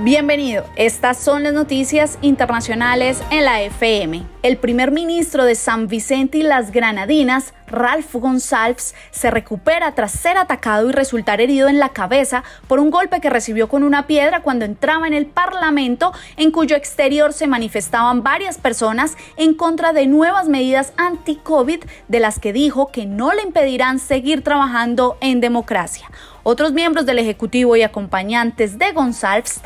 Bienvenido. Estas son las noticias internacionales en la FM. El primer ministro de San Vicente y las Granadinas, Ralph González, se recupera tras ser atacado y resultar herido en la cabeza por un golpe que recibió con una piedra cuando entraba en el Parlamento, en cuyo exterior se manifestaban varias personas en contra de nuevas medidas anti-COVID, de las que dijo que no le impedirán seguir trabajando en democracia. Otros miembros del Ejecutivo y acompañantes de González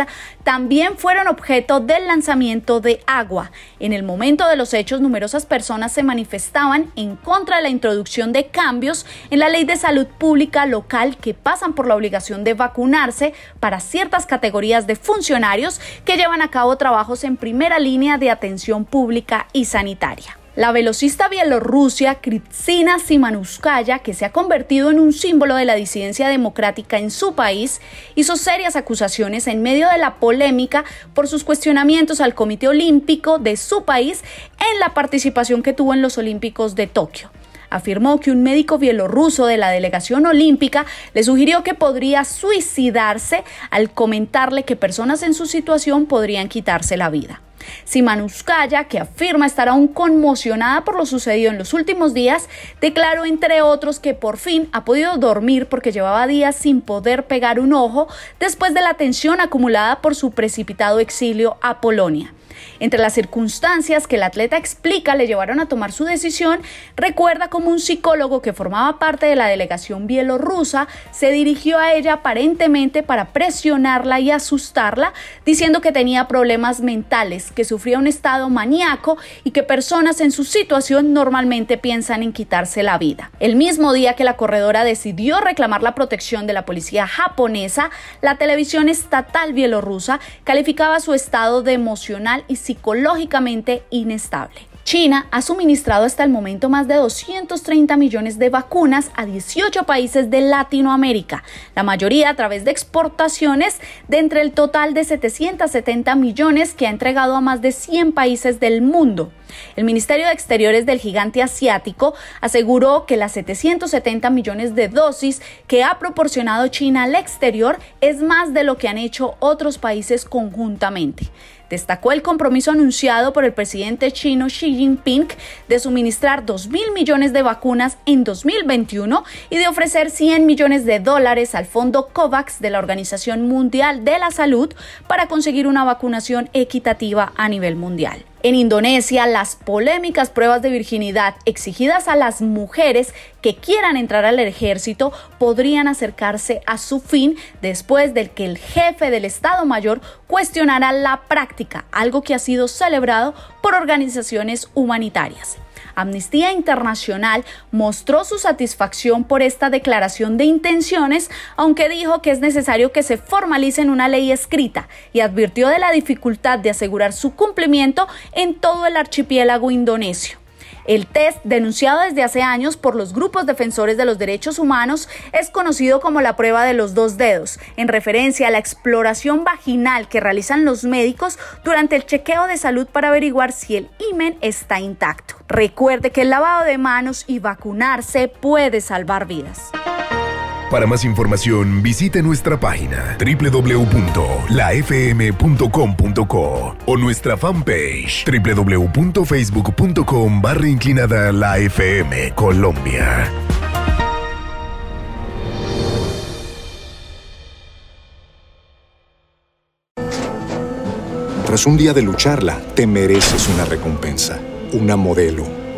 también fueron objeto del lanzamiento de agua. En el momento de los hechos, numerosas personas se manifestaban en contra de la introducción de cambios en la ley de salud pública local que pasan por la obligación de vacunarse para ciertas categorías de funcionarios que llevan a cabo trabajos en primera línea de atención pública y sanitaria. La velocista bielorrusia Kritsina Simanuskaya, que se ha convertido en un símbolo de la disidencia democrática en su país, hizo serias acusaciones en medio de la polémica por sus cuestionamientos al Comité Olímpico de su país en la participación que tuvo en los Olímpicos de Tokio afirmó que un médico bielorruso de la delegación olímpica le sugirió que podría suicidarse al comentarle que personas en su situación podrían quitarse la vida. Simanuskaya, que afirma estar aún conmocionada por lo sucedido en los últimos días, declaró entre otros que por fin ha podido dormir porque llevaba días sin poder pegar un ojo después de la tensión acumulada por su precipitado exilio a Polonia. Entre las circunstancias que el atleta explica le llevaron a tomar su decisión, recuerda como un psicólogo que formaba parte de la delegación bielorrusa se dirigió a ella aparentemente para presionarla y asustarla, diciendo que tenía problemas mentales, que sufría un estado maníaco y que personas en su situación normalmente piensan en quitarse la vida. El mismo día que la corredora decidió reclamar la protección de la policía japonesa, la televisión estatal bielorrusa calificaba su estado de emocional y psicológicamente inestable. China ha suministrado hasta el momento más de 230 millones de vacunas a 18 países de Latinoamérica, la mayoría a través de exportaciones de entre el total de 770 millones que ha entregado a más de 100 países del mundo. El Ministerio de Exteriores del gigante asiático aseguró que las 770 millones de dosis que ha proporcionado China al exterior es más de lo que han hecho otros países conjuntamente. Destacó el compromiso anunciado por el presidente chino Xi Jinping de suministrar 2 mil millones de vacunas en 2021 y de ofrecer 100 millones de dólares al fondo COVAX de la Organización Mundial de la Salud para conseguir una vacunación equitativa a nivel mundial. En Indonesia, las polémicas pruebas de virginidad exigidas a las mujeres que quieran entrar al ejército podrían acercarse a su fin después de que el jefe del Estado Mayor cuestionara la práctica, algo que ha sido celebrado por organizaciones humanitarias. Amnistía Internacional mostró su satisfacción por esta declaración de intenciones, aunque dijo que es necesario que se formalice en una ley escrita y advirtió de la dificultad de asegurar su cumplimiento en todo el archipiélago indonesio. El test, denunciado desde hace años por los grupos defensores de los derechos humanos, es conocido como la prueba de los dos dedos, en referencia a la exploración vaginal que realizan los médicos durante el chequeo de salud para averiguar si el imen está intacto. Recuerde que el lavado de manos y vacunarse puede salvar vidas. Para más información, visite nuestra página www.lafm.com.co o nuestra fanpage www.facebook.com barra inclinada la FM Colombia. Tras un día de lucharla, te mereces una recompensa, una modelo,